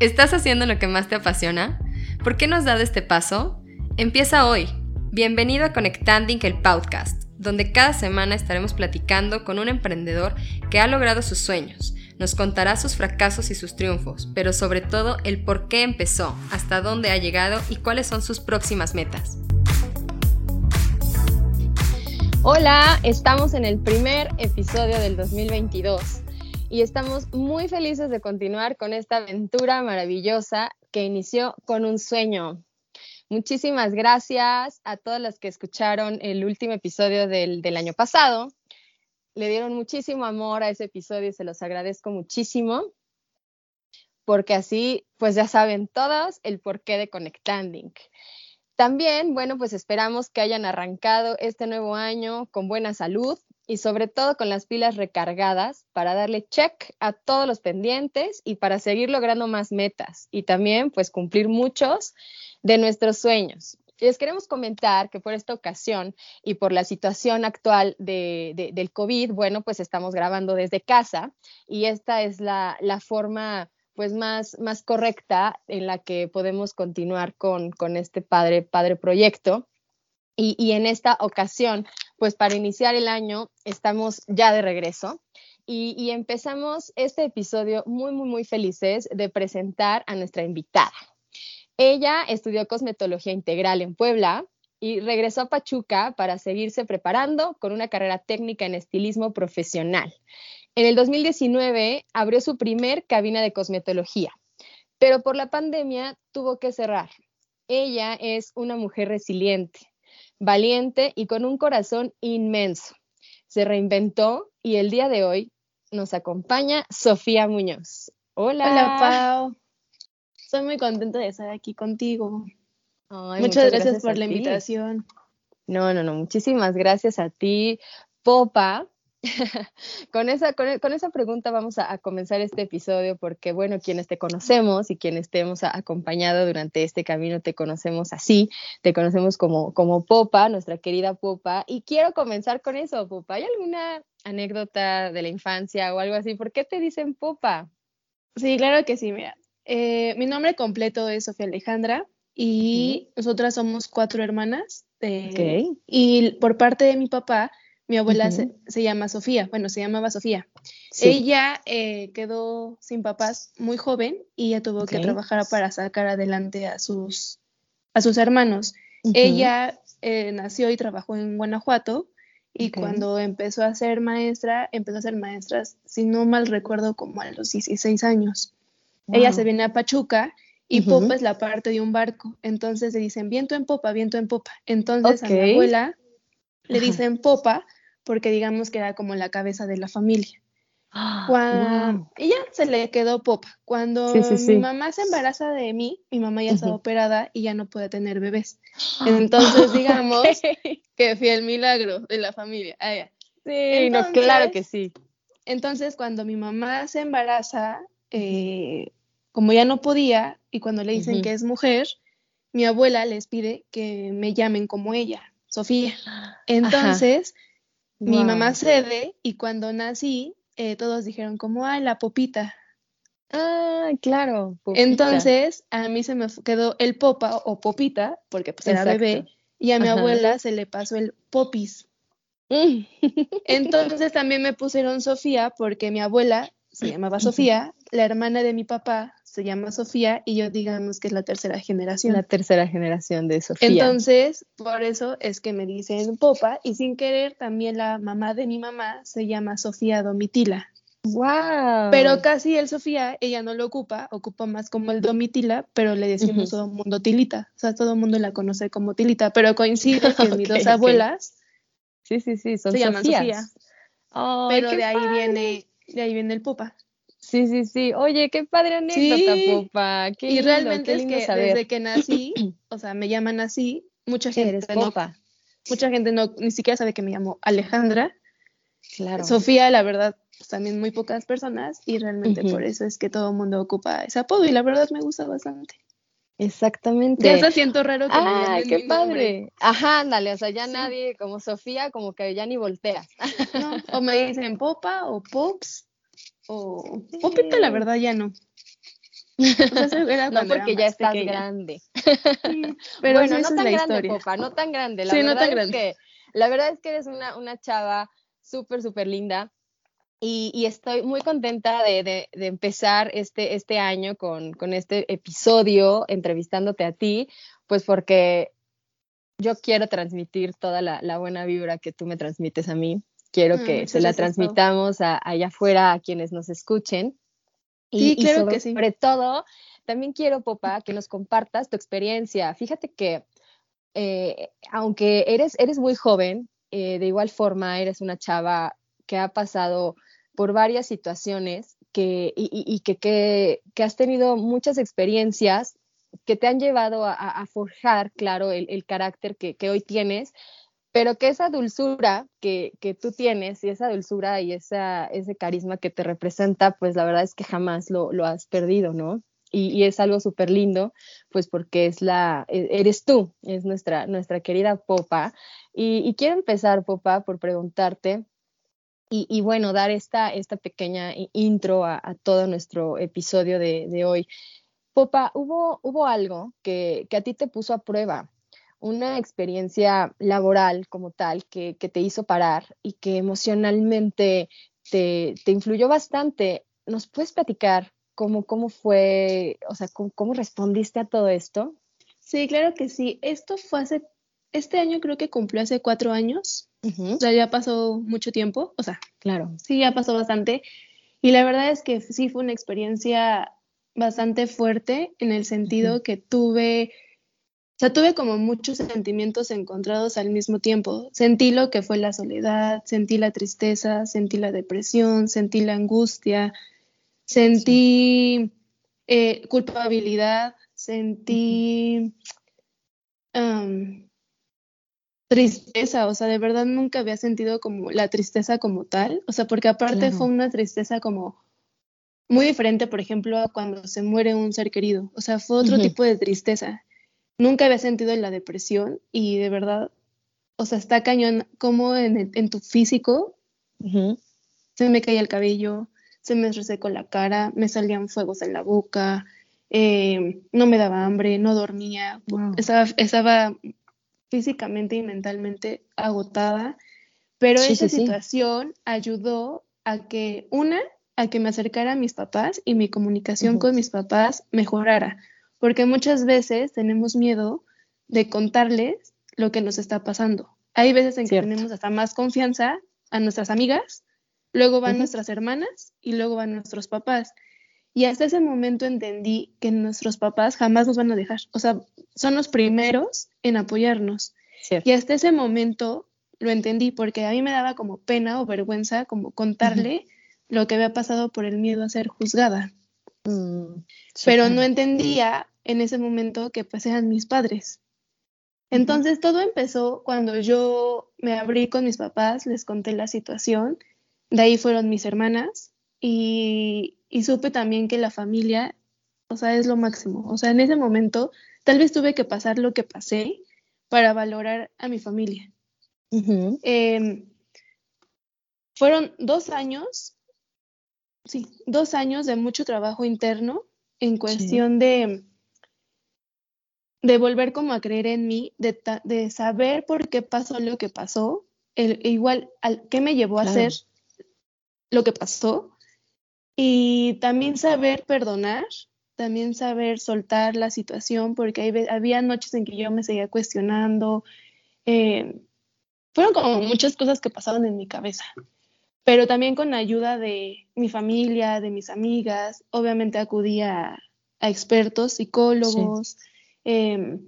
¿Estás haciendo lo que más te apasiona? ¿Por qué no has dado este paso? Empieza hoy. Bienvenido a Conectanding el podcast, donde cada semana estaremos platicando con un emprendedor que ha logrado sus sueños. Nos contará sus fracasos y sus triunfos, pero sobre todo el por qué empezó, hasta dónde ha llegado y cuáles son sus próximas metas. Hola, estamos en el primer episodio del 2022 y estamos muy felices de continuar con esta aventura maravillosa que inició con un sueño. Muchísimas gracias a todas las que escucharon el último episodio del, del año pasado. Le dieron muchísimo amor a ese episodio y se los agradezco muchísimo porque así pues ya saben todos el porqué de Conectanding. También, bueno, pues esperamos que hayan arrancado este nuevo año con buena salud, y sobre todo con las pilas recargadas para darle check a todos los pendientes y para seguir logrando más metas y también pues cumplir muchos de nuestros sueños. Les queremos comentar que por esta ocasión y por la situación actual de, del COVID, bueno, pues estamos grabando desde casa y esta es la, la forma pues más, más correcta en la que podemos continuar con, con este padre, padre proyecto. Y, y en esta ocasión pues para iniciar el año estamos ya de regreso y, empezamos este episodio muy, muy, muy felices de presentar a nuestra invitada. Ella estudió cosmetología integral en Puebla y regresó a Pachuca para seguirse preparando con una carrera técnica en estilismo profesional. En el 2019 abrió su primer cabina de cosmetología, pero por la pandemia tuvo que cerrar. Ella es una mujer resiliente, valiente y con un corazón inmenso. Se reinventó y el día de hoy nos acompaña Sofía Muñoz. Hola. Hola, Pau. Estoy muy contenta de estar aquí contigo. muchas, gracias, por la invitación. No, no, no, muchísimas gracias a ti, Popa, con, esa, con, esa pregunta vamos a, comenzar este episodio porque, bueno, quienes te conocemos y quienes te hemos acompañado durante este camino, te conocemos así, te conocemos como, como Popa, nuestra querida Popa. Y quiero comenzar con eso, Popa. ¿Hay alguna anécdota de la infancia o algo así? ¿Por qué te dicen Popa? Sí, claro que sí, mira. Eh, mi nombre completo es Sofía Alejandra y nosotras somos cuatro hermanas. Eh, y por parte de mi papá, mi abuela se, llama Sofía, bueno, se llamaba Sofía. Ella eh, quedó sin papás muy joven y ella tuvo que trabajar para sacar adelante a sus, a sus hermanos. Ella eh, nació y trabajó en Guanajuato y cuando empezó a ser maestra, empezó a ser maestra, si no mal recuerdo, como a los 16 años. Ella se viene a Pachuca y popa es la parte de un barco. Entonces le dicen viento en popa, viento en popa. Entonces a mi abuela le dicen popa porque digamos que era como la cabeza de la familia. Cuando, Y ya se le quedó popa. Cuando mi mamá se embaraza de mí, mi mamá ya estaba operada y ya no puede tener bebés. Entonces, digamos que fui el milagro de la familia. Ah, sí, claro que sí. Entonces, cuando mi mamá se embaraza, eh, como ya no podía, y cuando le dicen que es mujer, mi abuela les pide que me llamen como ella, Sofía. Entonces, mi mamá cede y cuando nací, eh, todos dijeron como, ay, la popita. Ah, claro. Entonces, a mí se me quedó el popa o popita, porque pues era bebé, y a mi abuela se le pasó el popis. Mm. Entonces también me pusieron Sofía porque mi abuela se llamaba Sofía, la hermana de mi papá se llama Sofía y yo digamos que es la tercera generación. La tercera generación de Sofía. Entonces, por eso es que me dicen Popa y sin querer también la mamá de mi mamá se llama Sofía Domitila. Wow. Pero casi el Sofía, ella no lo ocupa, ocupa más como el Domitila, pero le decimos todo el mundo Tilita. O sea, todo el mundo la conoce como Tilita, pero coincide que mis dos abuelas sí, sí, sí, son se llaman Sofía. pero de ahí viene de ahí viene el Popa. Sí, sí, sí. Oye, qué padre anécdota, Popa. Qué y realmente es que desde que nací, o sea, me llaman así, mucha gente eres Popa. mucha gente no ni siquiera sabe que me llamo Alejandra. Claro. Sofía, la verdad, pues también muy pocas personas y realmente por eso es que todo el mundo ocupa ese apodo y la verdad me gusta bastante. Exactamente. Ya se siento raro que ah, qué padre. Ajá, ándale, o sea, ya nadie como Sofía como que ya ni voltea. No, o me dicen Popa o Pops o Popita, la verdad, ya no. no, porque ya estás grande. pero bueno, no tan grande, popa, no tan grande. La verdad no tan que, la verdad es que eres una, una chava súper, súper linda. Y, estoy muy contenta de, empezar este, este año con, con, este episodio entrevistándote a ti, pues porque yo quiero transmitir toda la, buena vibra que tú me transmites a mí. Quiero mm, que se la transmitamos allá afuera a quienes nos escuchen. Y, sí, claro que sí. Sobre todo, también quiero, Popa, que nos compartas tu experiencia. Fíjate que, eh, aunque eres, eres muy joven, eh, de igual forma eres una chava que ha pasado por varias situaciones que, y, que, que, has tenido muchas experiencias que te han llevado a, forjar, claro, el, carácter que, hoy tienes, pero que esa dulzura que, tú tienes y esa dulzura y esa, ese carisma que te representa, pues la verdad es que jamás lo, has perdido, ¿no? Y, es algo súper lindo, pues porque es la, e, eres tú, es nuestra, nuestra querida Popa. Y, quiero empezar, Popa, por preguntarte, y, bueno, dar esta, esta pequeña intro a, todo nuestro episodio de, hoy. Popa, ¿hubo, hubo algo que, a ti te puso a prueba, una experiencia laboral como tal que, te hizo parar y que emocionalmente te, influyó bastante. ¿Nos puedes platicar cómo, cómo fue, o sea, cómo, respondiste a todo esto? Sí, claro que sí. Esto fue hace, este año creo que cumplió hace cuatro años. O sea, ya pasó mucho tiempo, o sea, claro, sí, ya pasó bastante. Y la verdad es que sí fue una experiencia bastante fuerte en el sentido que tuve, o sea, tuve como muchos sentimientos encontrados al mismo tiempo. Sentí lo que fue la soledad, sentí la tristeza, sentí la depresión, sentí la angustia, sentí eh, culpabilidad, sentí tristeza, o sea, de verdad nunca había sentido como la tristeza como tal, o sea, porque aparte fue una tristeza como muy diferente, por ejemplo, a cuando se muere un ser querido, o sea, fue otro tipo de tristeza. Nunca había sentido la depresión y de verdad, o sea, está cañón como en, en tu físico se me caía el cabello, se me resecó la cara, me salían fuegos en la boca, eh, no me daba hambre, no dormía, estaba, estaba físicamente y mentalmente agotada, pero esa situación ayudó a que, una, a que me acercara a mis papás y mi comunicación con mis papás mejorara, porque muchas veces tenemos miedo de contarles lo que nos está pasando. Hay veces en que tenemos hasta más confianza a nuestras amigas, luego van nuestras hermanas y luego van nuestros papás. Y hasta ese momento entendí que nuestros papás jamás nos van a dejar. O sea, son los primeros en apoyarnos. Y hasta ese momento lo entendí porque a mí me daba como pena o vergüenza como contarle lo que había pasado por el miedo a ser juzgada. Mm, Pero no entendía en ese momento que pues eran mis padres. Entonces todo empezó cuando yo me abrí con mis papás, les conté la situación, de ahí fueron mis hermanas y, y supe también que la familia, o sea, es lo máximo. O sea, en ese momento tal vez tuve que pasar lo que pasé para valorar a mi familia. Em, fueron dos años, sí, dos años de mucho trabajo interno en cuestión de, de volver como a creer en mí, de, de, saber por qué pasó lo que pasó, el, igual, al, qué me llevó a hacer lo que pasó y también saber perdonar, también saber soltar la situación, porque había noches en que yo me seguía cuestionando. Eh, fueron como muchas cosas que pasaban en mi cabeza, pero también con ayuda de mi familia, de mis amigas, obviamente acudía a, expertos, psicólogos, em,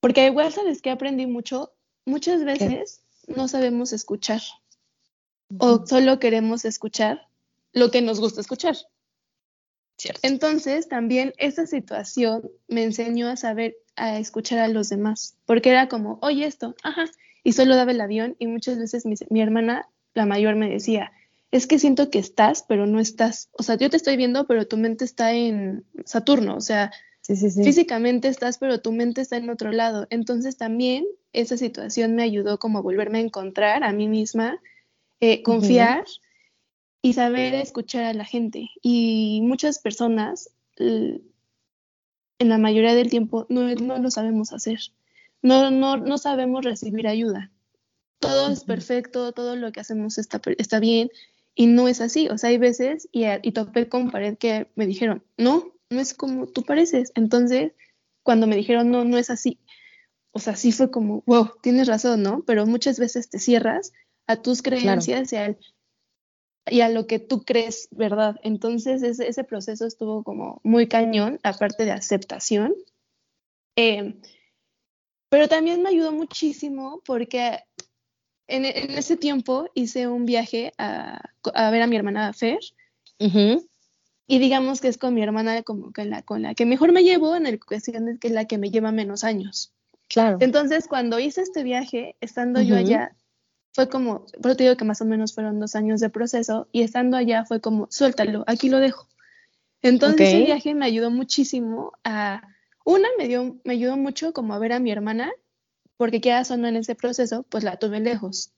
porque igual sabes que aprendí mucho, muchas veces no sabemos escuchar o solo queremos escuchar lo que nos gusta escuchar. Entonces, también esa situación me enseñó a saber, a escuchar a los demás, porque era como, oye esto, ajá, y solo daba el avión y muchas veces mi, mi hermana, la mayor, me decía, es que siento que estás, pero no estás, o sea, yo te estoy viendo, pero tu mente está en Saturno, o sea, físicamente estás, pero tu mente está en otro lado. Entonces también esa situación me ayudó como a volverme a encontrar a mí misma eh, confiar y saber escuchar a la gente. Y muchas personas, en la mayoría del tiempo, no, no lo sabemos hacer. No, no, no sabemos recibir ayuda. Todo es perfecto, todo lo que hacemos está, está bien, y no es así. O sea, hay veces, y, y topé con pared que me dijeron, no, no es como tú pareces. Entonces, cuando me dijeron, no, no es así, o sea, sí fue como, wow, tienes razón, ¿no? Pero muchas veces te cierras a tus creencias y, a lo que tú crees, ¿verdad? Entonces ese, ese, proceso estuvo como muy cañón, aparte de aceptación. Em, pero también me ayudó muchísimo porque en, en, ese tiempo hice un viaje a, a ver a mi hermana Fer. Y digamos que es con mi hermana como que la, con la que mejor me llevo en el cuestión de que es la que me lleva menos años. Claro. Entonces, cuando hice este viaje, estando yo allá, fue como, pero te digo que más o menos fueron dos años de proceso y estando allá fue como, suéltalo, aquí lo dejo. Entonces ese viaje me ayudó muchísimo a, una, me, dio, me ayudó mucho como a ver a mi hermana, porque queda o en ese proceso, pues la tuve lejos.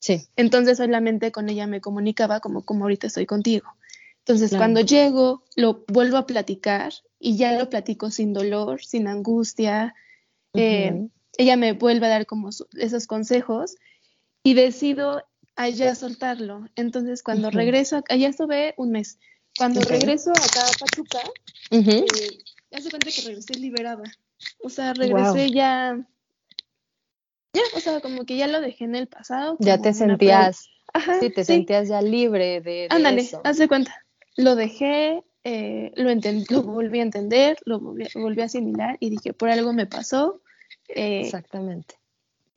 Sí. Entonces solamente con ella me comunicaba como, como ahorita estoy contigo. Entonces cuando llego, lo vuelvo a platicar y ya lo platico sin dolor, sin angustia. Eh, ella me vuelve a dar como esos consejos y decido allá soltarlo. Entonces, cuando regreso, allá estuve un mes. Cuando regreso acá a Pachuca, eh, ya se cuenta que regresé liberada. O sea, regresé ya, ya, o sea, como que ya lo dejé en el pasado. Ya te sentías, Ajá, sí, te sentías ya libre de, de Ándale, haz de cuenta. Lo dejé, eh, lo, lo volví a entender, lo volví, volví, a asimilar y dije, por algo me pasó. Eh, Exactamente.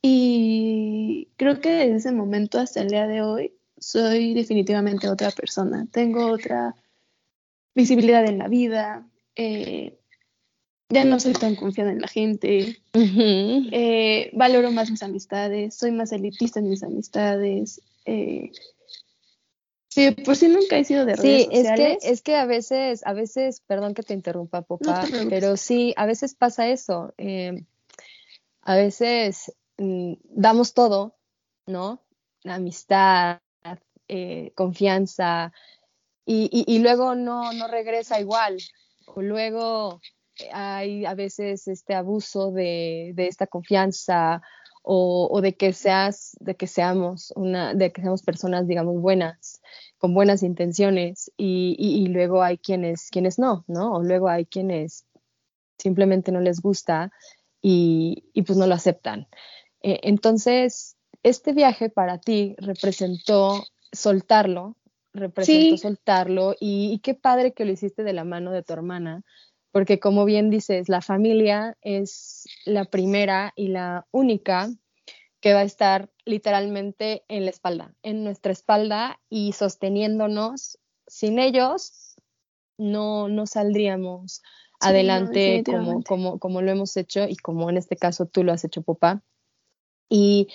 Y creo que desde ese momento hasta el día de hoy soy definitivamente otra persona. Tengo otra visibilidad en la vida. Eh, ya no soy tan confiada en la gente. Eh, valoro más mis amistades. Soy más elitista en mis amistades. Eh, sí, por si nunca he sido de redes sí, es que, es que a veces, a veces, perdón que te interrumpa, papá, pero sí, a veces pasa eso. a veces Mm, damos todo, ¿no? Amistad, eh, confianza, y, luego no, no regresa igual, o luego hay a veces este abuso de, esta confianza o, de que seas, de que seamos una, de que seamos personas, digamos, buenas, con buenas intenciones, y, luego hay quienes, quienes no, ¿no? O luego hay quienes simplemente no les gusta y, y pues no lo aceptan. Eh, entonces, este viaje para ti representó soltarlo, representó soltarlo y, qué padre que lo hiciste de la mano de tu hermana, porque como bien dices, la familia es la primera y la única que va a estar literalmente en la espalda, en nuestra espalda y sosteniéndonos. Sin ellos no, no saldríamos adelante como, como, como lo hemos hecho y como en este caso tú lo has hecho, papá. Y,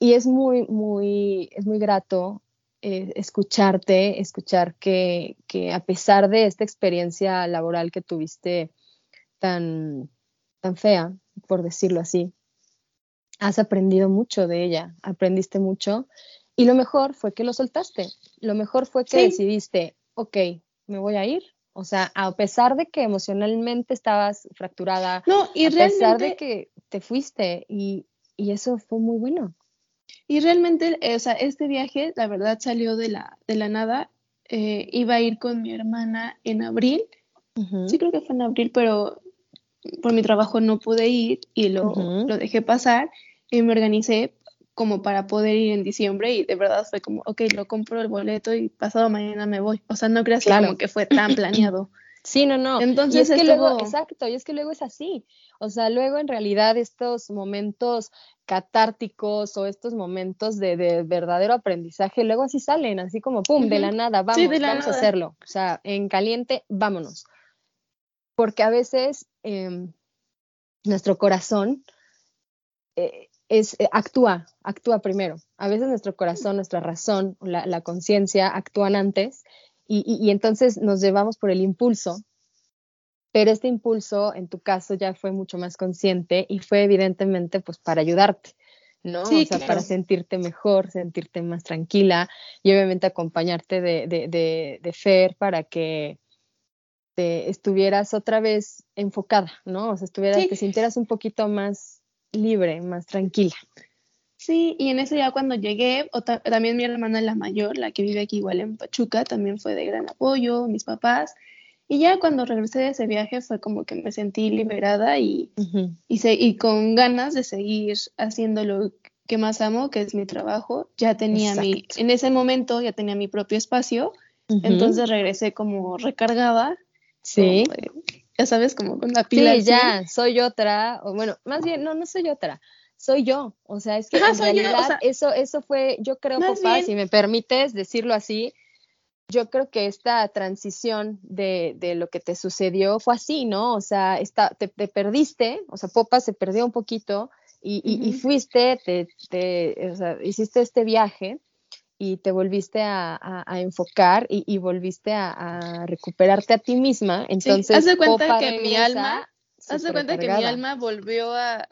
es muy, muy, es muy grato eh, escucharte, escuchar que, a pesar de esta experiencia laboral que tuviste tan, tan fea, por decirlo así, has aprendido mucho de ella, aprendiste mucho y lo mejor fue que lo soltaste, lo mejor fue que decidiste, ok, me voy a ir. O sea, a pesar de que emocionalmente estabas fracturada, no, y a pesar de que te fuiste y, y eso fue muy bueno. Y realmente, eh, o sea, este viaje, la verdad, salió de la, de la nada. Eh, iba a ir con mi hermana en abril. Sí, creo que fue en abril, pero por mi trabajo no pude ir y lo, lo dejé pasar y me organicé como para poder ir en diciembre y de verdad fue como, ok, lo compro el boleto y pasado mañana me voy. O sea, no creas que como que fue tan planeado. Sí, no, no. Entonces, es que luego, exacto, y es que luego es así. O sea, luego en realidad estos momentos catárticos o estos momentos de, verdadero aprendizaje, luego así salen, así como, ¡pum!, de la nada, vamos, vamos a hacerlo. O sea, en caliente, vámonos. Porque a veces em, nuestro corazón eh, es, eh, actúa, actúa primero. A veces nuestro corazón, nuestra razón, la, la conciencia actúan antes y, entonces nos llevamos por el impulso, pero este impulso en tu caso ya fue mucho más consciente y fue evidentemente pues para ayudarte. ¿no? o sea, para sentirte mejor, sentirte más tranquila y obviamente acompañarte de, de, de, Fer para que te estuvieras otra vez enfocada, ¿no? O sea, estuvieras, te sintieras un poquito más libre, más tranquila. Sí, y en eso ya cuando llegué, también mi hermana la mayor, la que vive aquí igual en Pachuca, también fue de gran apoyo, mis papás. Y ya cuando regresé de ese viaje fue como que me sentí liberada y, y, y, con ganas de seguir haciendo lo que más amo, que es mi trabajo. Ya tenía mi, en ese momento ya tenía mi propio espacio, entonces regresé como recargada. Sí. ya sabes, como con la pila. Sí, ya, soy otra, o bueno, más bien, no, no soy otra soy yo. O sea, es que en realidad eso, eso fue, yo creo, papá, si me permites decirlo así, yo creo que esta transición de, de, lo que te sucedió fue así, ¿no? O sea, te, te, perdiste, o sea, Popa se perdió un poquito y, y, fuiste, te, te o sea, hiciste este viaje y te volviste a, a, enfocar y, y volviste a, a, recuperarte a ti misma. Entonces, haz de cuenta que mi alma, haz de cuenta que mi alma volvió a,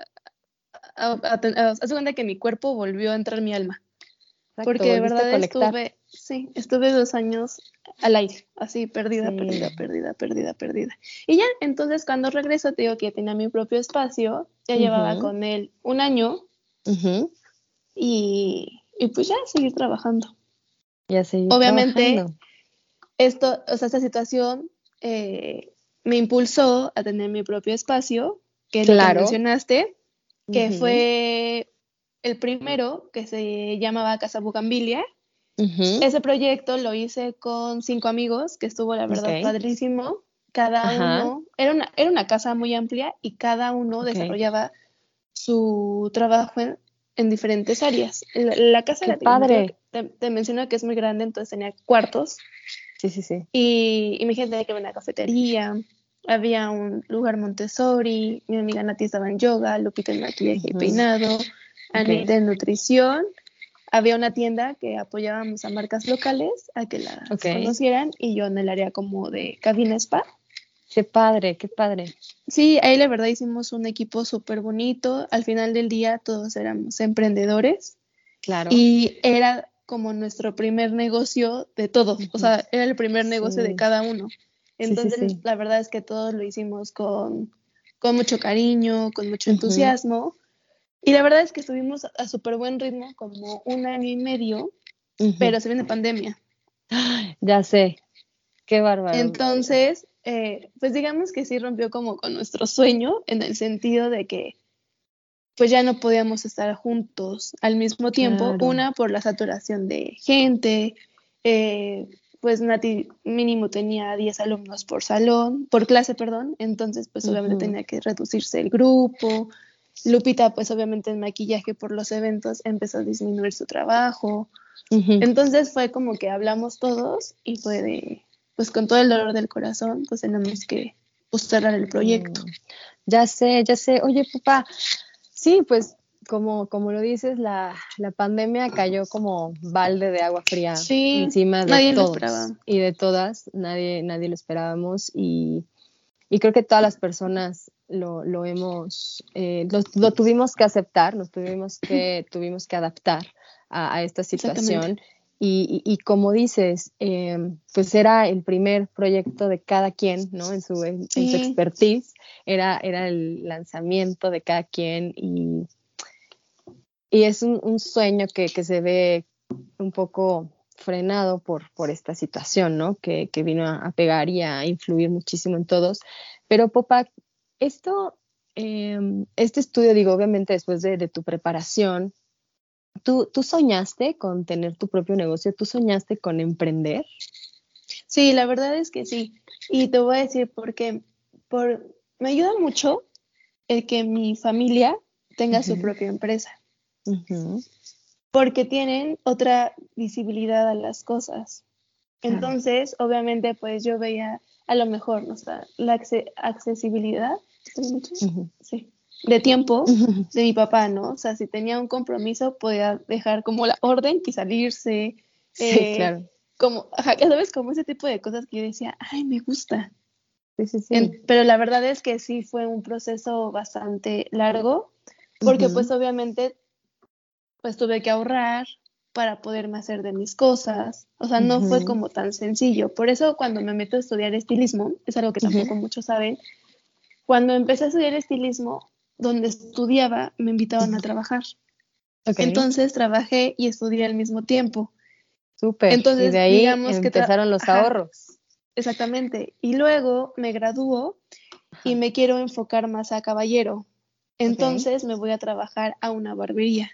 haz de cuenta que mi cuerpo volvió a entrar en mi alma. porque de verdad estuve, sí, estuve dos años al aire, así perdida, perdida, perdida, perdida, perdida. Y ya, entonces cuando regreso, te digo que tenía mi propio espacio, ya llevaba con él un año y, y, pues ya seguir trabajando. Ya seguir Obviamente, esto, o sea, esta situación eh, me impulsó a tener mi propio espacio, que lo mencionaste, que fue el primero que se llamaba Casa Bugambilia. Ese proyecto lo hice con cinco amigos, que estuvo la verdad padrísimo. Cada uno, era una, era una casa muy amplia y cada uno desarrollaba su trabajo en, diferentes áreas. La, casa Qué padre. Te, menciono que es muy grande, entonces tenía cuartos. Sí, sí, sí. Y, y mi gente que una cafetería, había un lugar Montessori, mi amiga Nati estaba en yoga, Lupita en maquillaje y peinado, Anita en nutrición. Había una tienda que apoyábamos a marcas locales a que las conocieran y yo en el área como de cabina spa. Qué padre, qué padre. Sí, ahí la verdad hicimos un equipo súper bonito. Al final del día todos éramos emprendedores. Claro. Y era como nuestro primer negocio de todos. O sea, era el primer negocio de cada uno. Entonces, la verdad es que todos lo hicimos con, con mucho cariño, con mucho entusiasmo. Y la verdad es que estuvimos a súper buen ritmo, como un año y medio, pero se viene pandemia. Ya sé, qué bárbaro. Entonces, eh, pues digamos que sí rompió como con nuestro sueño, en el sentido de que pues ya no podíamos estar juntos al mismo tiempo, una por la saturación de gente, eh, pues Nati mínimo tenía 10 alumnos por salón, por clase, perdón, entonces pues obviamente tenía que reducirse el grupo. Lupita pues obviamente en maquillaje por los eventos empezó a disminuir su trabajo. Entonces fue como que hablamos todos y fue de, pues con todo el dolor del corazón, pues tenemos que pues, cerrar el proyecto. Mm. Ya sé, ya sé. Oye, papá, sí, pues como, como lo dices, la, la, pandemia cayó como balde de agua fría encima de todos y de todas, nadie, nadie lo esperábamos y, y creo que todas las personas lo, lo hemos, eh, lo, tuvimos que aceptar, nos tuvimos que, tuvimos que adaptar a, esta situación. Y, y, como dices, eh, pues era el primer proyecto de cada quien, ¿no? En su, en, su expertise, era, era el lanzamiento de cada quien y, y es un, sueño que, se ve un poco frenado por, por esta situación, ¿no? Que, vino a, pegar y a influir muchísimo en todos. Pero, Popa, esto, em, este estudio, digo, obviamente después de, tu preparación, ¿tú, ¿tú soñaste con tener tu propio negocio? ¿Tú soñaste con emprender? Sí, la verdad es que sí. Y te voy a decir porque por, me ayuda mucho el que mi familia tenga su propia empresa. Porque tienen otra visibilidad a las cosas. Entonces, obviamente, pues yo veía a lo mejor, ¿no? la accesibilidad de tiempo de mi papá, ¿no? O sea, si tenía un compromiso, podía dejar como la orden y salirse. Sí, eh, claro. Como, ¿sabes? Como ese tipo de cosas que yo decía, ay, me gusta. Sí, sí, sí. pero la verdad es que sí fue un proceso bastante largo, porque pues obviamente pues tuve que ahorrar para poderme hacer de mis cosas. O sea, no fue como tan sencillo. Por eso cuando me meto a estudiar estilismo, es algo que tampoco muchos saben, cuando empecé a estudiar estilismo, donde estudiaba, me invitaban a trabajar. Entonces trabajé y estudié al mismo tiempo. Súper. Entonces, y de ahí empezaron los ahorros. Exactamente. Y luego me graduó y me quiero enfocar más a caballero. Entonces me voy a trabajar a una barbería.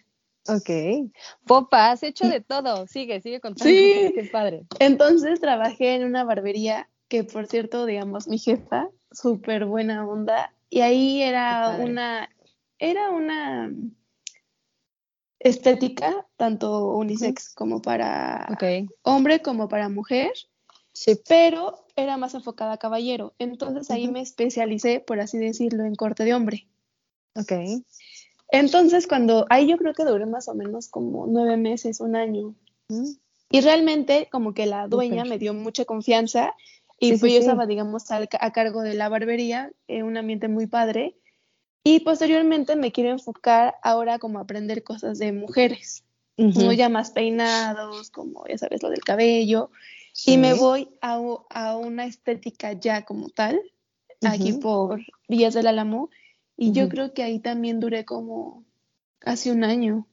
Ok. Popa, has hecho de todo. Sigue, sigue contando. Sí. Qué padre. Entonces trabajé en una barbería que, por cierto, digamos, mi jefa, súper buena onda. Y ahí era una, era una estética, tanto unisex como para hombre como para mujer. Sí. Pero era más enfocada a caballero. Entonces ahí me especialicé, por así decirlo, en corte de hombre. Ok. Entonces, cuando ahí yo creo que duré más o menos como nueve meses, un año. Mm. Y realmente como que la dueña me dio mucha confianza y pues yo estaba, digamos, a, cargo de la barbería, en un ambiente muy padre. Y posteriormente me quiero enfocar ahora como a aprender cosas de mujeres, como ya más peinados, como ya sabes, lo del cabello. Y me voy a, a, una estética ya como tal, aquí por Villas del Álamo, y yo creo que ahí también duré como casi un año.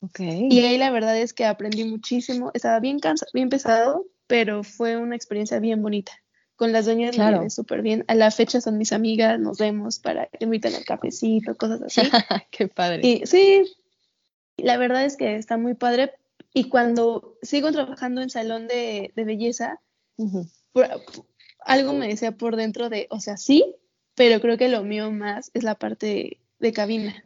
Okay. Y ahí la verdad es que aprendí muchísimo. Estaba bien cansado, bien pesado, pero fue una experiencia bien bonita. Con las dueñas claro. me súper bien. A la fecha son mis amigas, nos vemos para que me inviten al cafecito, cosas así. Qué padre. Y sí, la verdad es que está muy padre. Y cuando sigo trabajando en salón de, belleza, algo me decía por dentro de, o sea, sí, pero creo que lo mío más es la parte de, cabina.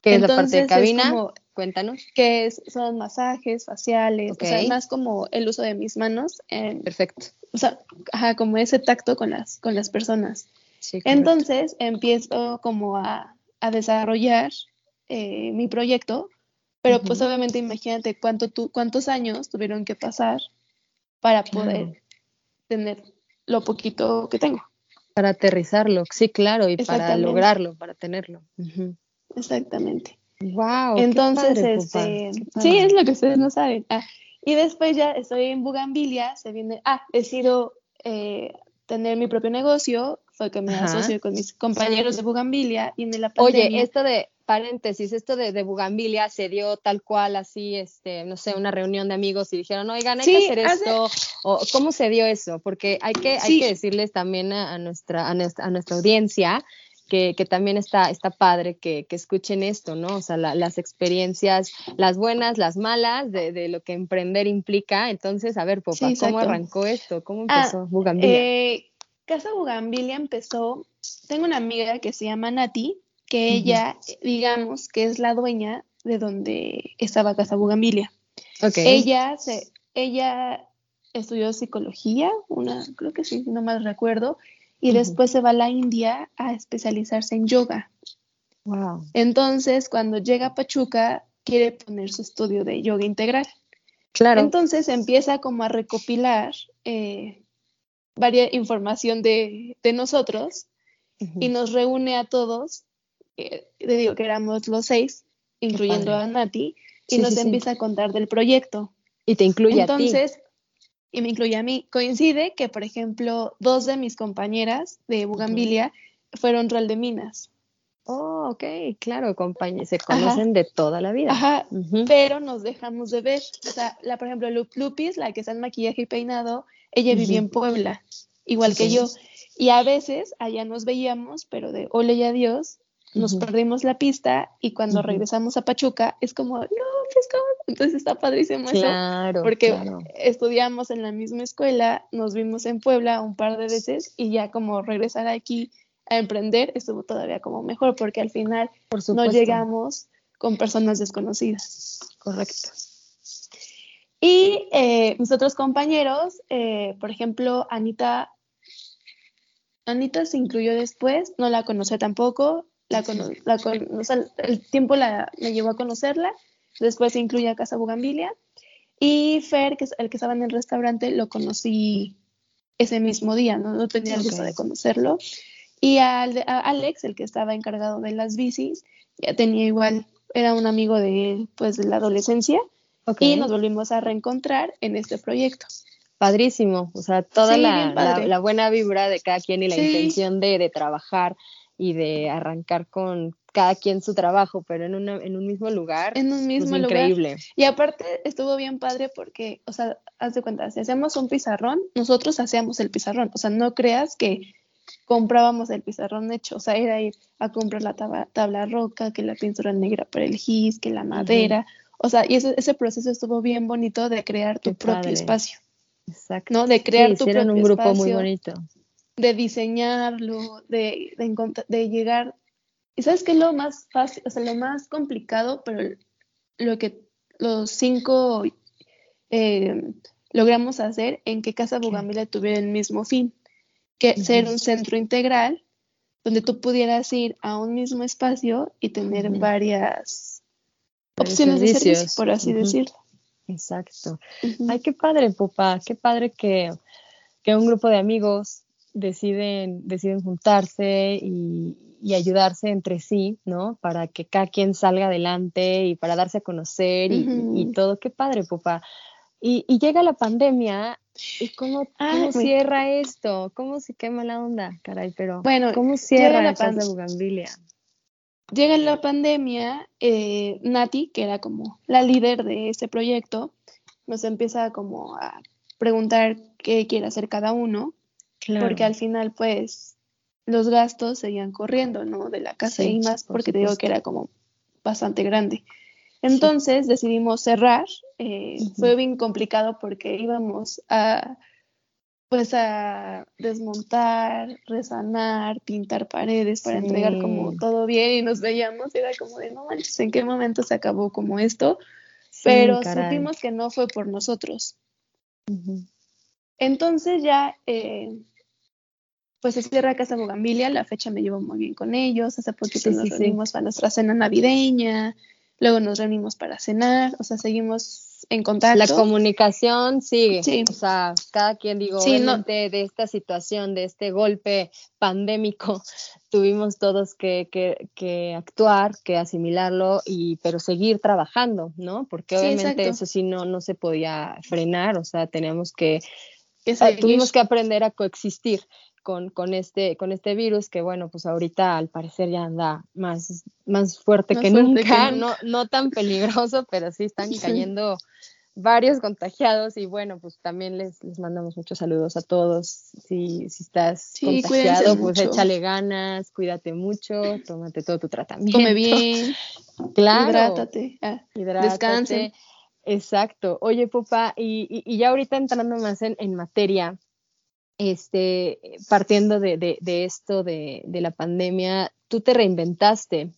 ¿Qué es la parte de cabina? Cuéntanos. Que es, son masajes faciales, o sea, más como el uso de mis manos. Perfecto. O sea, ajá, como ese tacto con las, con las personas. Sí, Entonces empiezo como a, a desarrollar eh, mi proyecto, pero pues obviamente imagínate cuánto tu, cuántos años tuvieron que pasar para poder tener lo poquito que tengo. Para aterrizarlo, sí, claro, y para lograrlo, para tenerlo. Exactamente. Wow. Entonces, este, sí, es lo que ustedes no saben. Ah, y después ya estoy en Bugambilia, se viene, ah, he sido eh, tener mi propio negocio, fue que me asocio con mis compañeros de Bugambilia y en la pandemia. Oye, esto de paréntesis, esto de, de, Bugambilia se dio tal cual, así, este, no sé, una reunión de amigos y dijeron, oigan, hay que hacer esto, o cómo se dio eso, porque hay que, hay que decirles también a, nuestra, a, nuestra, a nuestra audiencia que, que, también está, está padre que, que, escuchen esto, ¿no? O sea, las experiencias, las buenas, las malas, de, de, lo que emprender implica. Entonces, a ver, Popa, ¿cómo arrancó esto? ¿Cómo ah, empezó Bugambilia? Eh, Casa Bugambilia empezó, tengo una amiga que se llama Nati, que ella, digamos, que es la dueña de donde estaba Casa Bugambilia. Okay. Ella, se, ella estudió psicología, una, creo que sí, no mal recuerdo, y después se va a la India a especializarse en yoga. Wow. Entonces, cuando llega a Pachuca, quiere poner su estudio de yoga integral. Claro. Entonces empieza como a recopilar eh, varias información de, de nosotros y nos reúne a todos eh, le digo que éramos los seis, incluyendo a Nati, y nos empieza a contar del proyecto. Y te incluye Entonces, a ti. y me incluye a mí. Coincide que, por ejemplo, dos de mis compañeras de Bugambilia fueron rol de minas. Oh, ok, claro, compañeras, se conocen de toda la vida. Ajá, pero nos dejamos de ver. O sea, la, por ejemplo, Lupis, la que está en maquillaje y peinado, ella vivía en Puebla, igual que yo. Y a veces allá nos veíamos, pero de ole y adiós, nos perdimos la pista y cuando regresamos a Pachuca es como, no, pues ¿cómo? Entonces está padrísimo claro, eso, porque estudiamos en la misma escuela, nos vimos en Puebla un par de veces y ya como regresar aquí a emprender estuvo todavía como mejor porque al final no llegamos con personas desconocidas. Correcto. Y eh, mis otros compañeros, eh, por ejemplo, Anita, Anita se incluyó después, no la conocí tampoco, la, el tiempo la, me llevó a conocerla, después se incluye a Casa Bugambilia, y Fer, que es el que estaba en el restaurante, lo conocí ese mismo día, no, no tenía el gusto de conocerlo, y a Alex, el que estaba encargado de las bicis, ya tenía igual, era un amigo de, pues, de la adolescencia y nos volvimos a reencontrar en este proyecto. Padrísimo, o sea, toda la, buena vibra de cada quien y la intención de, de, trabajar y de arrancar con cada quien su trabajo, pero en, una, en un mismo lugar. En un mismo lugar. Increíble. Y aparte estuvo bien padre porque, o sea, haz de cuenta, si hacemos un pizarrón, nosotros hacíamos el pizarrón, o sea, no creas que comprábamos el pizarrón hecho, o sea, era ir a comprar la tabla, roca, que la pintura negra para el gis, que la madera, o sea, y ese, ese proceso estuvo bien bonito de crear tu propio espacio. Exacto. ¿No? De crear tu propio un grupo muy bonito. De diseñarlo, de, de, de llegar. ¿Y sabes qué es lo más fácil, o sea, lo más complicado, pero lo que los cinco eh, logramos hacer en que Casa Bugamila tuviera el mismo fin? que ser un centro integral donde tú pudieras ir a un mismo espacio y tener varias opciones de servicio, por así decirlo. Exacto. Ay, qué padre, Pupa, qué padre que, que, un grupo de amigos deciden, deciden juntarse y, ayudarse entre sí, ¿no? Para que cada quien salga adelante y para darse a conocer y, y todo. Qué padre, Pupa. Y, llega la pandemia ¿Y cómo, cierra esto? ¿Cómo se quema la onda? Caray, pero bueno, ¿cómo cierra la casa de Bugambilia? Llega la pandemia, eh, Nati, que era como la líder de ese proyecto, nos empieza como a preguntar qué quiere hacer cada uno, porque al final pues los gastos seguían corriendo, ¿no? De la casa y más, porque te digo que era como bastante grande. Entonces decidimos cerrar. Eh, fue bien complicado porque íbamos a pues a desmontar, resanar, pintar paredes para entregar como todo bien y nos veíamos y era como de no manches, ¿en qué momento se acabó como esto? Pero supimos que no fue por nosotros. Entonces ya eh, pues se cierra Casa Bogambilia, la fecha me llevo muy bien con ellos, hace poquito nos reunimos para nuestra cena navideña, luego nos reunimos para cenar, o sea, seguimos en contacto. La comunicación sigue, sí. o sea, cada quien, digo, obviamente de esta situación, de este golpe pandémico, tuvimos todos que, que, que, actuar, que asimilarlo, y, pero seguir trabajando, ¿no? Porque obviamente eso sí no, no se podía frenar, o sea, teníamos que, que tuvimos que aprender a coexistir con, con, este, con este virus que, bueno, pues ahorita al parecer ya anda más, más fuerte, que, nunca, No, no tan peligroso, pero sí están cayendo varios contagiados y bueno, pues también les, les mandamos muchos saludos a todos. Si, si estás contagiado, pues échale ganas, cuídate mucho, tómate todo tu tratamiento. Come bien, claro. hidrátate, ah, descanse. Exacto. Oye, papá, y, y, ya ahorita entrando más en, en materia, este, partiendo de, de, esto de, de, la pandemia, tú te reinventaste.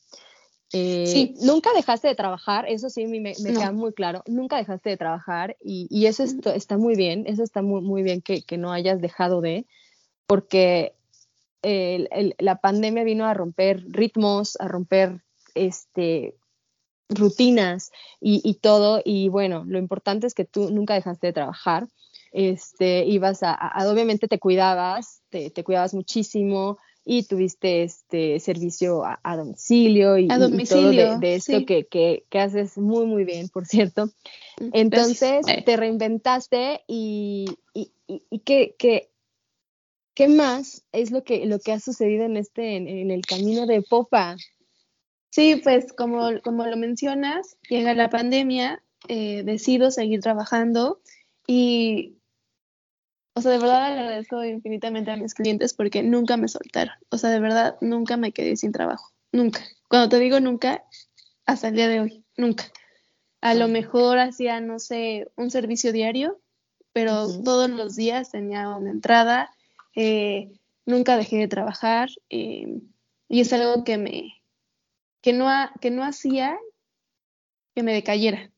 Eh, sí. Nunca dejaste de trabajar, eso sí me, me queda muy claro, nunca dejaste de trabajar y, y eso está muy bien, eso está muy, muy bien que, que no hayas dejado de, porque el, el, la pandemia vino a romper ritmos, a romper este, rutinas y, y, todo, y bueno, lo importante es que tú nunca dejaste de trabajar este, ibas a, obviamente te cuidabas, te, cuidabas muchísimo y tuviste este servicio a, domicilio y, todo de, esto que, que, haces muy, muy bien, por cierto. Mm, Entonces, te reinventaste y, y, y ¿qué, qué, qué, más es lo que, lo que ha sucedido en, este, en, el camino de Popa? Sí, pues como, como lo mencionas, llega la pandemia, eh, decido seguir trabajando y o sea, de verdad agradezco infinitamente a mis clientes porque nunca me soltaron. O sea, de verdad nunca me quedé sin trabajo. Nunca. Cuando te digo nunca, hasta el día de hoy, nunca. A lo mejor hacía, no sé, un servicio diario, pero todos los días tenía una entrada. Eh, nunca dejé de trabajar eh, y es algo que me que no, que no hacía que me decayera.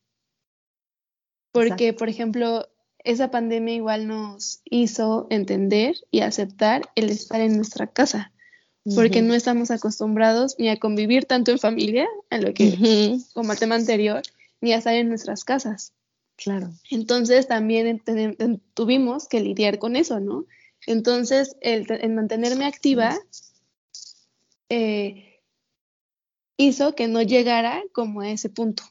Porque, por ejemplo, esa pandemia igual nos hizo entender y aceptar el estar en nuestra casa, porque no estamos acostumbrados ni a convivir tanto en familia, en lo que, como el tema anterior, ni a estar en nuestras casas. Claro. Entonces también tuvimos que lidiar con eso, ¿no? Entonces, el, mantenerme activa, eh, hizo que no llegara como a ese punto.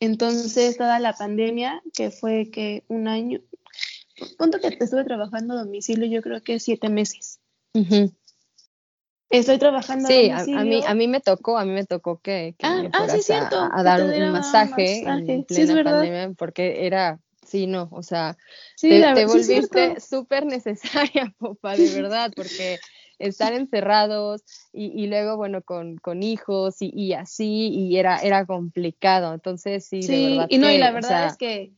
Entonces, toda la pandemia, que fue que un año, punto que estuve trabajando a domicilio, yo creo que siete meses. Estoy trabajando sí, a, mí, a mí me tocó, a mí me tocó que, ah, ah sí, cierto, a, dar un masaje, en plena pandemia porque era, sí, no, o sea, te, volviste súper necesaria, popa, de verdad, porque estar encerrados y, luego, bueno, con, con hijos y, y, así, y era, era complicado, entonces sí, de verdad. Y no, y la verdad es que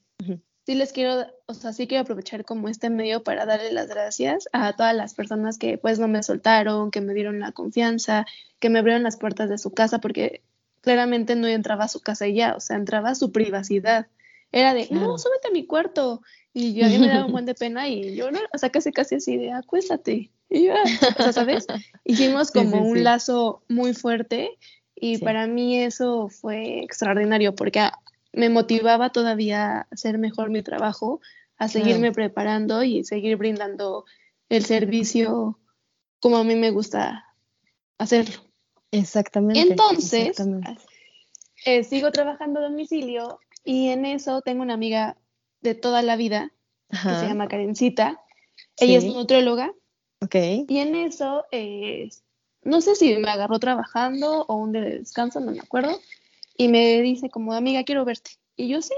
sí les quiero, o sea, sí quiero aprovechar como este medio para darle las gracias a todas las personas que pues no me soltaron, que me dieron la confianza, que me abrieron las puertas de su casa, porque claramente no entraba a su casa y ya, o sea, entraba a su privacidad. Era de, no, súbete a mi cuarto. Y yo a mí me daba un buen de pena y yo, no, o sea, casi casi así de, acuéstate. Y yo, o sea, ¿sabes? Hicimos como un lazo muy fuerte y para mí eso fue extraordinario porque me motivaba todavía a hacer mejor mi trabajo, a seguirme preparando y seguir brindando el servicio como a mí me gusta hacerlo. Exactamente. Entonces, eh, sigo trabajando a domicilio y en eso tengo una amiga de toda la vida que se llama Karencita. Ella es nutrióloga. Ok. Y en eso, eh, no sé si me agarró trabajando o un día de descanso, no me acuerdo y me dice como, amiga, quiero verte. Y yo sí,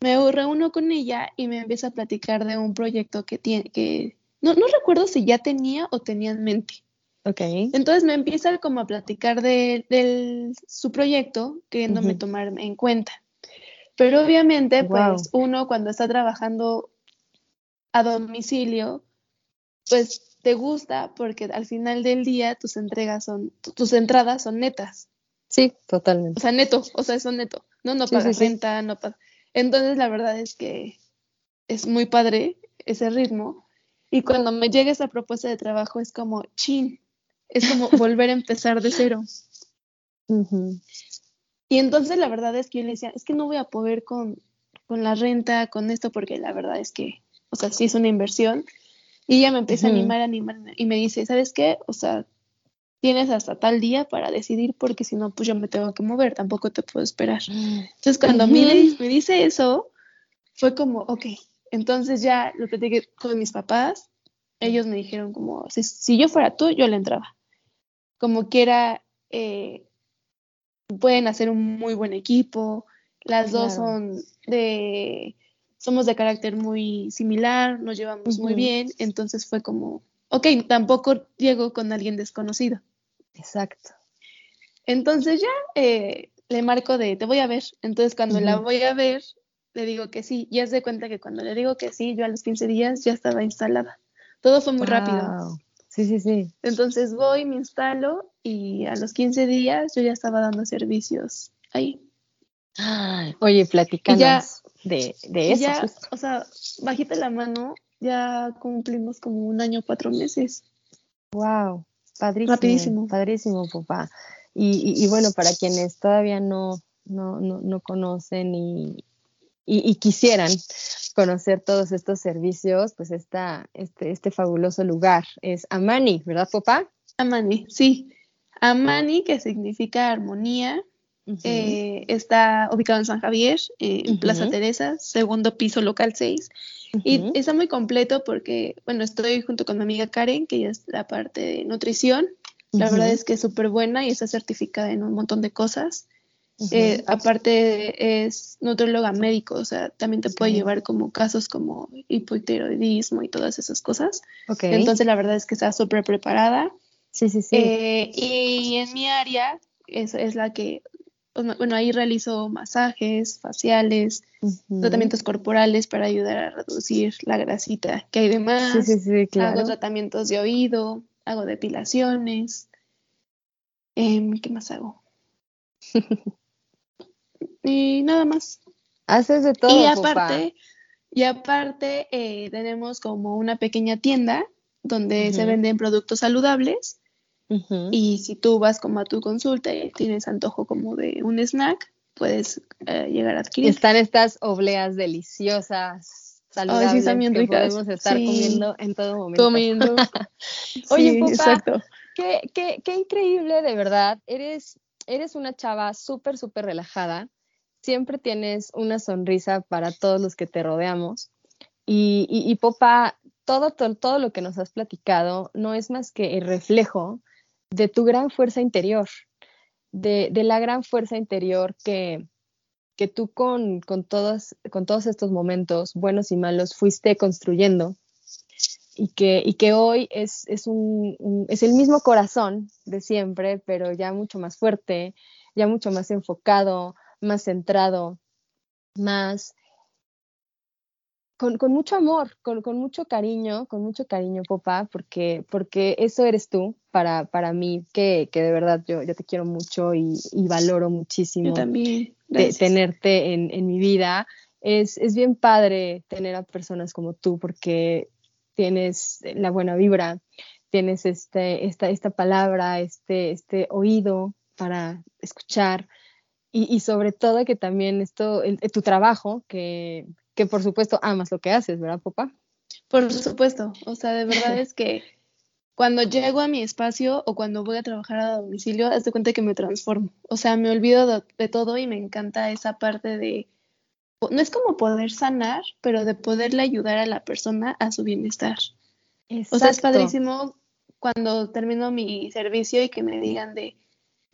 me reúno con ella y me empieza a platicar de un proyecto que tiene, que no, no recuerdo si ya tenía o tenía en mente. Ok. Entonces me empieza como a platicar de, su proyecto, queriéndome tomar en cuenta. Pero obviamente, pues uno cuando está trabajando a domicilio, pues te gusta porque al final del día tus entregas son, tus entradas son netas. Sí, totalmente. O sea, neto, o sea, eso neto. No, no pagas renta, no pagas. Entonces, la verdad es que es muy padre ese ritmo. Y cuando me llega esa propuesta de trabajo es como, chin, es como volver a empezar de cero. Y entonces la verdad es que yo le decía, es que no voy a poder con, con la renta, con esto, porque la verdad es que, o sea, sí es una inversión. Y ella me empieza a animar, a animar, y me dice, ¿sabes qué? O sea, tienes hasta tal día para decidir porque si no, pues yo me tengo que mover, tampoco te puedo esperar. Mm. Entonces, cuando uh me, dice eso, fue como, ok, entonces ya lo platiqué con mis papás, ellos me dijeron como, si, yo fuera tú, yo le entraba. Como quiera, eh, pueden hacer un muy buen equipo, las dos son de, somos de carácter muy similar, nos llevamos muy bien, entonces fue como, ok, tampoco llego con alguien desconocido. Exacto. Entonces ya eh, le marco de, te voy a ver. Entonces cuando la voy a ver, le digo que sí. Y haz de cuenta que cuando le digo que sí, yo a los 15 días ya estaba instalada. Todo fue muy rápido. Sí, sí, sí. Entonces voy, me instalo y a los 15 días yo ya estaba dando servicios ahí. oye, platicamos de, de eso. Ya, o sea, bajita la mano, ya cumplimos como un año, cuatro meses. Wow. Padrísimo. Padrísimo, papá. Y, bueno, para quienes todavía no, no, no, conocen y, y, quisieran conocer todos estos servicios, pues esta, este, este fabuloso lugar es Amani, ¿verdad, papá? Amani, sí. Amani, que significa armonía, eh, está ubicado en San Javier, en Plaza Teresa, segundo piso, local 6. Y está muy completo porque, bueno, estoy junto con mi amiga Karen, que ella es la parte de nutrición. La verdad es que es súper buena y está certificada en un montón de cosas. Eh, aparte es nutrióloga médico, o sea, también te puede llevar como casos como hipotiroidismo y todas esas cosas. Entonces la verdad es que está súper preparada. Sí, sí, sí. Eh, y en mi área es, es la que bueno, ahí realizo masajes faciales, tratamientos corporales para ayudar a reducir la grasita que hay de más. Sí, sí, sí, claro. Hago tratamientos de oído, hago depilaciones. Em, ¿Qué más hago? y nada más. Haces de todo. Y aparte, y aparte eh, tenemos como una pequeña tienda donde se venden productos saludables y si tú vas como a tu consulta y tienes antojo como de un snack, puedes eh, llegar a adquirir. Están estas obleas deliciosas, saludables, que podemos estar comiendo en todo momento. Comiendo. Oye, papá, qué, qué, qué increíble, de verdad. Eres eres una chava súper, súper relajada, siempre tienes una sonrisa para todos los que te rodeamos. Y, y, Popa, todo, todo, todo lo que nos has platicado no es más que el reflejo de tu gran fuerza interior, de, de la gran fuerza interior que, que tú con, con, todos, con todos estos momentos, buenos y malos, fuiste construyendo y que, y que hoy es, es, un, es el mismo corazón de siempre, pero ya mucho más fuerte, ya mucho más enfocado, más centrado, más con, con mucho amor, con, con, mucho cariño, con mucho cariño, papá, porque, porque eso eres tú para, para mí, que, que de verdad yo, yo te quiero mucho y, y valoro muchísimo también. tenerte en, en, mi vida. Es, es bien padre tener a personas como tú porque tienes la buena vibra, tienes este, esta, esta palabra, este, este oído para escuchar y, sobre todo que también esto, tu trabajo, que, que por supuesto amas lo que haces, ¿verdad, papá? Por supuesto, o sea, de verdad es que cuando llego a mi espacio o cuando voy a trabajar a domicilio, haz de cuenta que me transformo. O sea, me olvido de, todo y me encanta esa parte de, no es como poder sanar, pero de poderle ayudar a la persona a su bienestar. O sea, es padrísimo cuando termino mi servicio y que me digan de,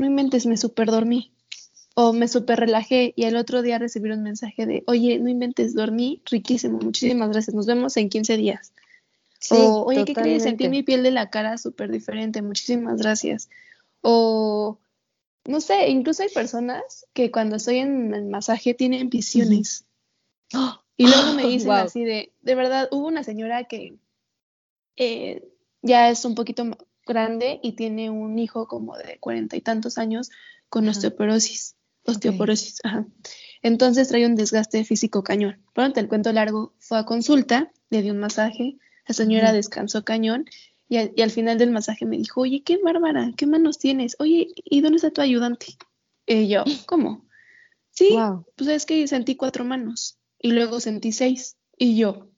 no inventes, me super dormí o me super relajé y el otro día recibí un mensaje de, oye, no inventes, dormí riquísimo, muchísimas gracias, nos vemos en 15 días. o, oye, ¿qué crees? Sentí mi piel de la cara súper diferente, muchísimas gracias. O, no sé, incluso hay personas que cuando estoy en el masaje tienen visiones. Y luego me dicen así de, de verdad, hubo una señora que eh, ya es un poquito grande y tiene un hijo como de cuarenta y tantos años con osteoporosis osteoporosis. Ajá. Entonces trae un desgaste físico cañón. Pronto el cuento largo fue a consulta, le dio un masaje, la señora descansó cañón y, al final del masaje me dijo, oye, qué bárbara, qué manos tienes, oye, ¿y dónde está tu ayudante? Y yo, ¿cómo? Sí, pues es que sentí cuatro manos y luego sentí seis y yo.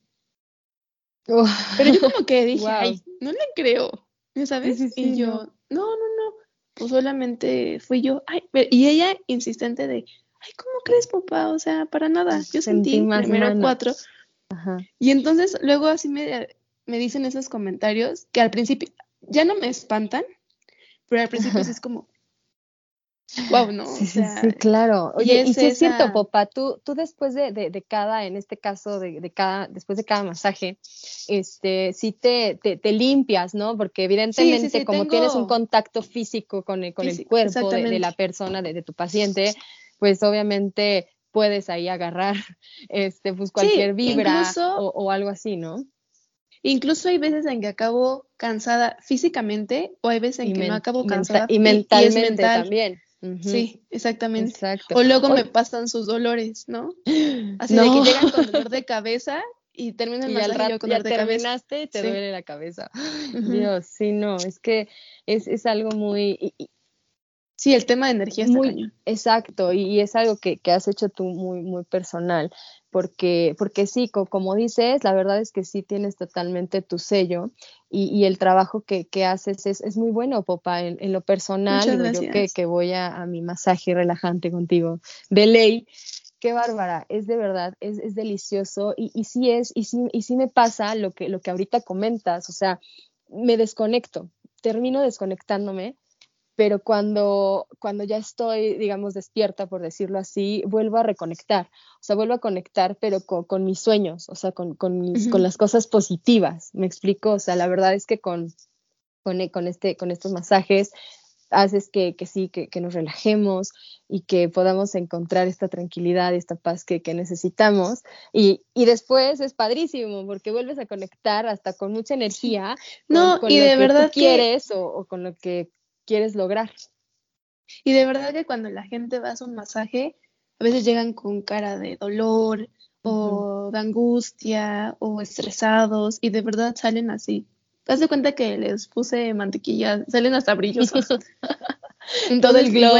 Pero yo como que dije, ay, no le creo, ¿sabes? y yo, no, no, no pues solamente fui yo, ay, y ella insistente de, ay, ¿cómo crees, papá? O sea, para nada, yo sentí, primero cuatro. Y entonces luego así me, me dicen esos comentarios que al principio ya no me espantan, pero al principio sí es como, Wow, ¿no? Sí, sí, claro. Oye, y, si es cierto, papá, tú, tú después de, de, cada, en este caso, de, de, cada, después de cada masaje, este, sí te, te, limpias, ¿no? Porque evidentemente, como tienes un contacto físico con el, con el cuerpo de, la persona, de, tu paciente, pues obviamente puedes ahí agarrar, este, pues cualquier vibra o, o algo así, ¿no? Incluso hay veces en que acabo cansada físicamente o hay veces en que no acabo cansada. Y, mentalmente también. Sí, exactamente. O luego me pasan sus dolores, ¿no? Así de que llegan con dolor de cabeza y terminan el y rato con dolor de terminaste y te duele la cabeza. Dios, sí, no, es que es, es algo muy... Sí, el tema de energía está muy, Exacto, y, es algo que, que, has hecho tú muy, muy personal, porque, porque sí, como dices, la verdad es que sí tienes totalmente tu sello y, y el trabajo que, que haces es, es, muy bueno, Popa, en, en lo personal, yo que, que voy a, a, mi masaje relajante contigo, de ley, qué bárbara, es de verdad, es, es delicioso y, y, sí es, y sí, y sí me pasa lo que, lo que ahorita comentas, o sea, me desconecto, termino desconectándome pero cuando, cuando ya estoy, digamos, despierta, por decirlo así, vuelvo a reconectar, o sea, vuelvo a conectar, pero con, mis sueños, o sea, con, con, mis, con las cosas positivas, me explico, o sea, la verdad es que con, con, con, este, con estos masajes haces que, que sí, que, que, nos relajemos y que podamos encontrar esta tranquilidad y esta paz que, que necesitamos. Y, y, después es padrísimo porque vuelves a conectar hasta con mucha energía. No, y de verdad quieres o, o, con lo que quieres lograr. Y de verdad que cuando la gente va a un masaje, a veces llegan con cara de dolor o de angustia o estresados y de verdad salen así. Te das cuenta que les puse mantequilla, salen hasta brillosos. Todo el glow.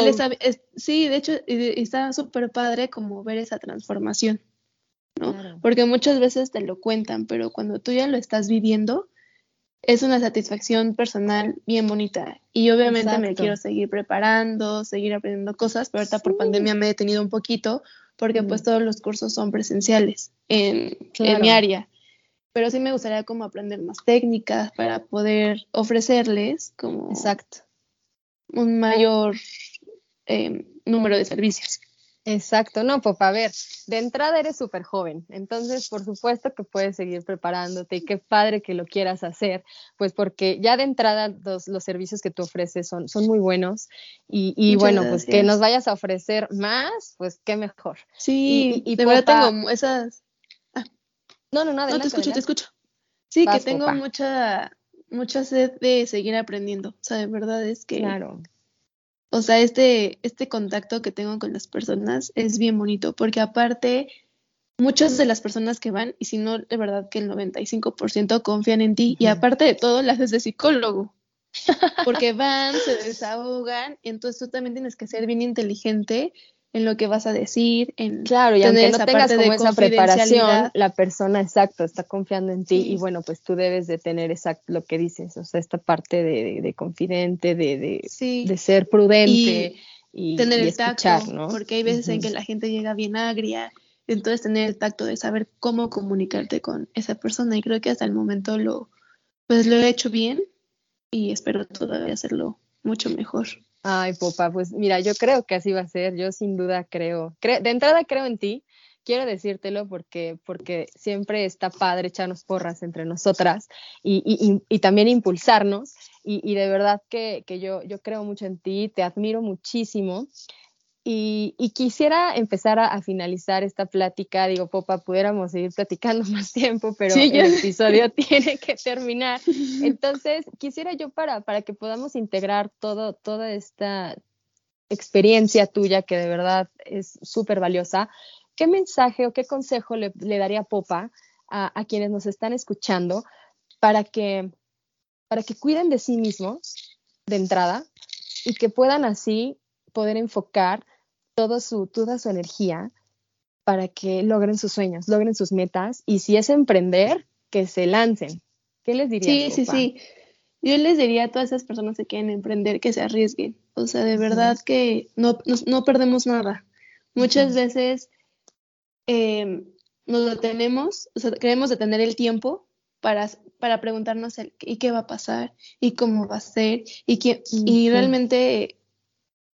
sí, de hecho, está súper padre como ver esa transformación, ¿no? Porque muchas veces te lo cuentan, pero cuando tú ya lo estás viviendo, es una satisfacción personal bien bonita. Y obviamente me quiero seguir preparando, seguir aprendiendo cosas, pero ahorita por pandemia me he detenido un poquito porque pues todos los cursos son presenciales en, en, mi área. Pero sí me gustaría como aprender más técnicas para poder ofrecerles como Exacto. un mayor eh, número de servicios. Exacto, no, pues a ver, de entrada eres súper joven, entonces por supuesto que puedes seguir preparándote y qué padre que lo quieras hacer, pues porque ya de entrada los, los servicios que tú ofreces son, son muy buenos y, bueno, pues que nos vayas a ofrecer más, pues qué mejor. Sí, y, de verdad tengo esas... Ah. No, no, no, no, te escucho, te escucho. Sí, que tengo mucha, mucha sed de seguir aprendiendo, o sea, de verdad es que... Claro o sea, este, este contacto que tengo con las personas es bien bonito, porque aparte, muchas de las personas que van, y si no, de verdad que el 95% confían en ti, y aparte de todo, las haces de psicólogo, porque van, se desahogan, entonces tú también tienes que ser bien inteligente en lo que vas a decir, en claro, y aunque no tengas como esa preparación, la persona exacto está confiando en ti y bueno, pues tú debes de tener exacto lo que dices, o sea, esta parte de, confidente, de, de, ser prudente y, tener el tacto, ¿no? Porque hay veces en que la gente llega bien agria, entonces tener el tacto de saber cómo comunicarte con esa persona y creo que hasta el momento lo pues lo he hecho bien y espero todavía hacerlo mucho mejor. Ay, popa, pues mira, yo creo que así va a ser, yo sin duda creo, de entrada creo en ti, quiero decírtelo porque, porque siempre está padre echarnos porras entre nosotras y, y, también impulsarnos y, de verdad que, que, yo, yo creo mucho en ti, te admiro muchísimo y, quisiera empezar a, finalizar esta plática. Digo, Popa, pudiéramos seguir platicando más tiempo, pero el episodio tiene que terminar. Entonces, quisiera yo para, para que podamos integrar todo, toda esta experiencia tuya, que de verdad es súper valiosa, ¿qué mensaje o qué consejo le, daría Popa a, a, quienes nos están escuchando para que, para que cuiden de sí mismos de entrada y que puedan así poder enfocar todo su, toda su energía para que logren sus sueños, logren sus metas y si es emprender, que se lancen. ¿Qué les dirías? Sí, sí, sí. Yo les diría a todas esas personas que quieren emprender que se arriesguen. O sea, de verdad que no, no, perdemos nada. Muchas veces eh, nos detenemos, o sea, queremos detener el tiempo para, para preguntarnos el, ¿y qué va a pasar? ¿Y cómo va a ser? Y, qué, y realmente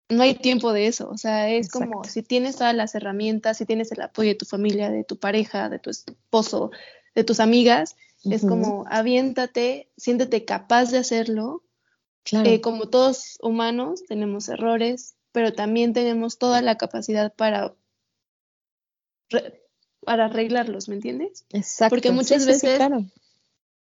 no hay tiempo de eso, o sea, es como si tienes todas las herramientas, si tienes el apoyo de tu familia, de tu pareja, de tu esposo, de tus amigas, es como aviéntate, siéntete capaz de hacerlo. Claro. Eh, como todos humanos tenemos errores, pero también tenemos toda la capacidad para, para arreglarlos, ¿me entiendes? Exacto. Porque muchas veces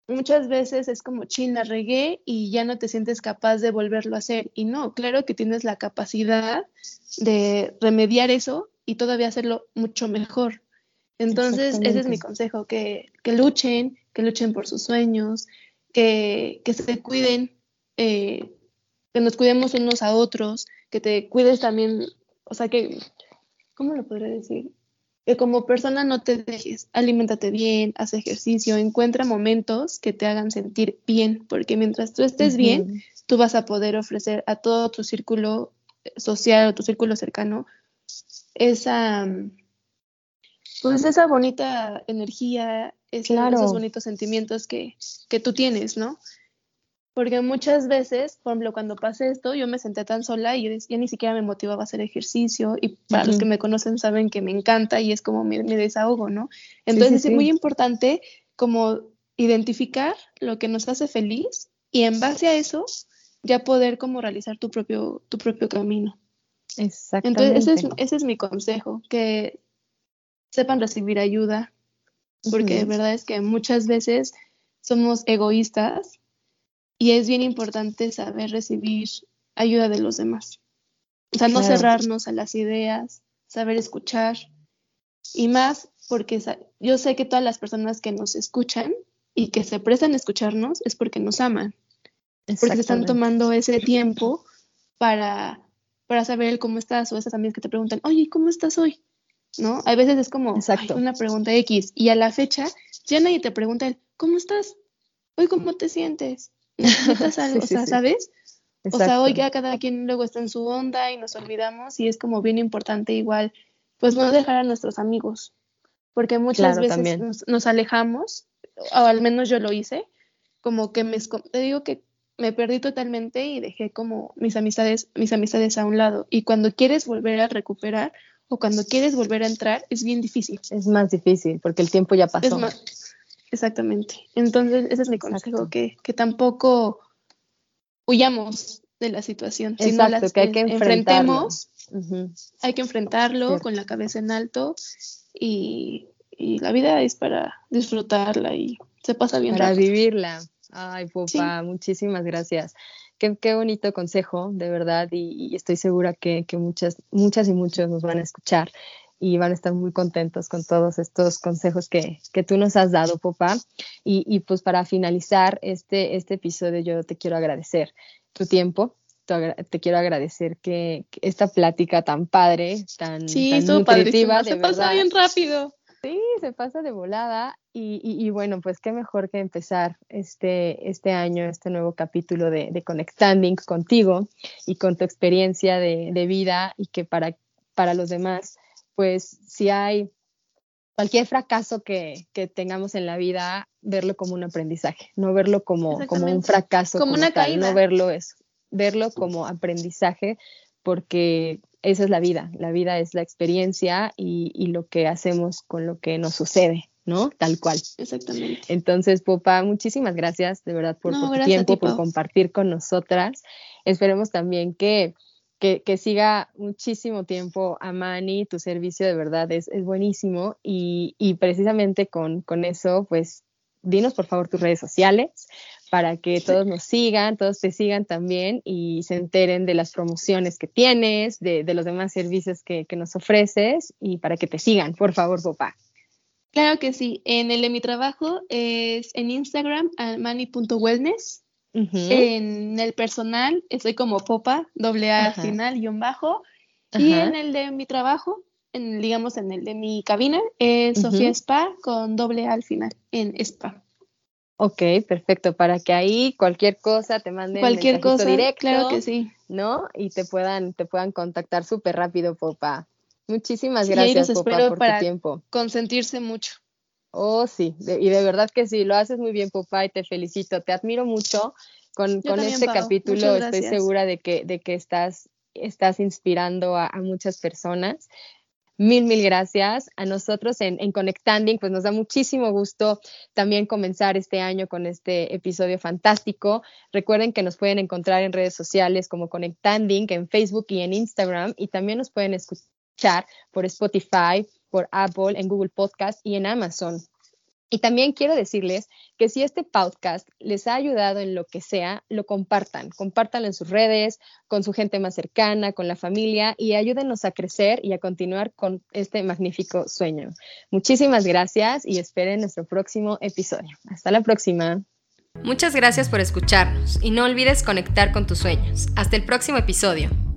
muchas veces es como, chin, la regué y ya no te sientes capaz de volverlo a hacer. Y no, claro que tienes la capacidad de remediar eso y todavía hacerlo mucho mejor. Entonces, ese es mi consejo, que, que, luchen, que luchen por sus sueños, que, que se cuiden, eh, que nos cuidemos unos a otros, que te cuides también, o sea, que, ¿cómo lo podría decir? Que como persona no te dejes, aliméntate bien, haz ejercicio, encuentra momentos que te hagan sentir bien, porque mientras tú estés bien, tú vas a poder ofrecer a todo tu círculo social o tu círculo cercano esa, pues esa bonita energía, esos bonitos sentimientos que, que tú tienes, ¿no? Porque muchas veces, por ejemplo, cuando pasé esto, yo me senté tan sola y yo ya ni siquiera me motivaba a hacer ejercicio y para los que me conocen saben que me encanta y es como mi, desahogo, ¿no? Entonces es muy importante como identificar lo que nos hace feliz y en base a eso ya poder como realizar tu propio, tu propio camino. Exactamente. Entonces ese es, ese es mi consejo, que sepan recibir ayuda, porque de verdad es que muchas veces somos egoístas y es bien importante saber recibir ayuda de los demás. O sea, no cerrarnos a las ideas, saber escuchar. Y más porque yo sé que todas las personas que nos escuchan y que se prestan a escucharnos es porque nos aman. Porque se están tomando ese tiempo para, para saber cómo estás. O esas amigas que te preguntan, oye, ¿cómo estás hoy? ¿No? A veces es como una pregunta X. Y a la fecha ya nadie te pregunta, ¿cómo estás? hoy cómo te sientes, necesitas algo, o sea, ¿sabes? O sea, hoy ya cada quien luego está en su onda y nos olvidamos y es como bien importante igual, pues no dejar a nuestros amigos, porque muchas veces nos, alejamos, o al menos yo lo hice, como que me, te digo que me perdí totalmente y dejé como mis amistades, mis amistades a un lado. Y cuando quieres volver a recuperar o cuando quieres volver a entrar, es bien difícil. Es más difícil porque el tiempo ya pasó. Exactamente. Entonces, ese es mi consejo, que, que tampoco huyamos de la situación, sino las que hay que enfrentemos, hay que enfrentarlo con la cabeza en alto y, y, la vida es para disfrutarla y se pasa bien. Para vivirla. Ay, Popa, muchísimas gracias. Qué, qué, bonito consejo, de verdad, y, estoy segura que, que, muchas, muchas y muchos nos van a escuchar y van a estar muy contentos con todos estos consejos que, que tú nos has dado, Popa. Y, y, pues para finalizar este, este episodio, yo te quiero agradecer tu tiempo, te quiero agradecer que, esta plática tan padre, tan, sí, tan nutritiva, se pasa bien rápido. Sí, se pasa de volada y, y, bueno, pues qué mejor que empezar este, este año, este nuevo capítulo de, de Connectanding contigo y con tu experiencia de, de, vida y que para, para los demás, pues si hay cualquier fracaso que, que, tengamos en la vida, verlo como un aprendizaje, no verlo como, como un fracaso, como, una caída. no verlo eso, verlo como aprendizaje, porque esa es la vida, la vida es la experiencia y, y, lo que hacemos con lo que nos sucede, ¿no? Tal cual. Exactamente. Entonces, Popa, muchísimas gracias de verdad por, tu tiempo, por compartir con nosotras. Esperemos también que, que, que, siga muchísimo tiempo a Mani, tu servicio de verdad es, es buenísimo y, y precisamente con, con eso, pues dinos por favor tus redes sociales para que todos nos sigan, todos te sigan también y se enteren de las promociones que tienes, de, los demás servicios que, nos ofreces y para que te sigan, por favor, papá. Claro que sí. En el de mi trabajo es en Instagram, En el personal estoy como popa, doble A final, guion bajo. Y en el de mi trabajo, en, digamos en el de mi cabina, es Sofía Spa con doble A al final, en Spa. Ok, perfecto, para que ahí cualquier cosa te manden cualquier cosa directo, claro que sí, ¿no? Y te puedan te puedan contactar súper rápido, Popa. Muchísimas gracias, Popa, por tu tiempo. Consentirse mucho. Oh, sí, y de verdad que sí, lo haces muy bien, Popa, y te felicito. Te admiro mucho con, con este capítulo. Estoy segura de que, de que estás, estás inspirando a, a muchas personas. Mil, mil gracias. A nosotros en, en Conectanding, pues nos da muchísimo gusto también comenzar este año con este episodio fantástico. Recuerden que nos pueden encontrar en redes sociales como Conectanding, en Facebook y en Instagram, y también nos pueden escuchar por Spotify, por Apple, en Google Podcast y en Amazon. Y también quiero decirles que si este podcast les ha ayudado en lo que sea, lo compartan, compártanlo en sus redes, con su gente más cercana, con la familia y ayúdenos a crecer y a continuar con este magnífico sueño. Muchísimas gracias y esperen nuestro próximo episodio. Hasta la próxima. Muchas gracias por escucharnos y no olvides conectar con tus sueños. Hasta el próximo episodio.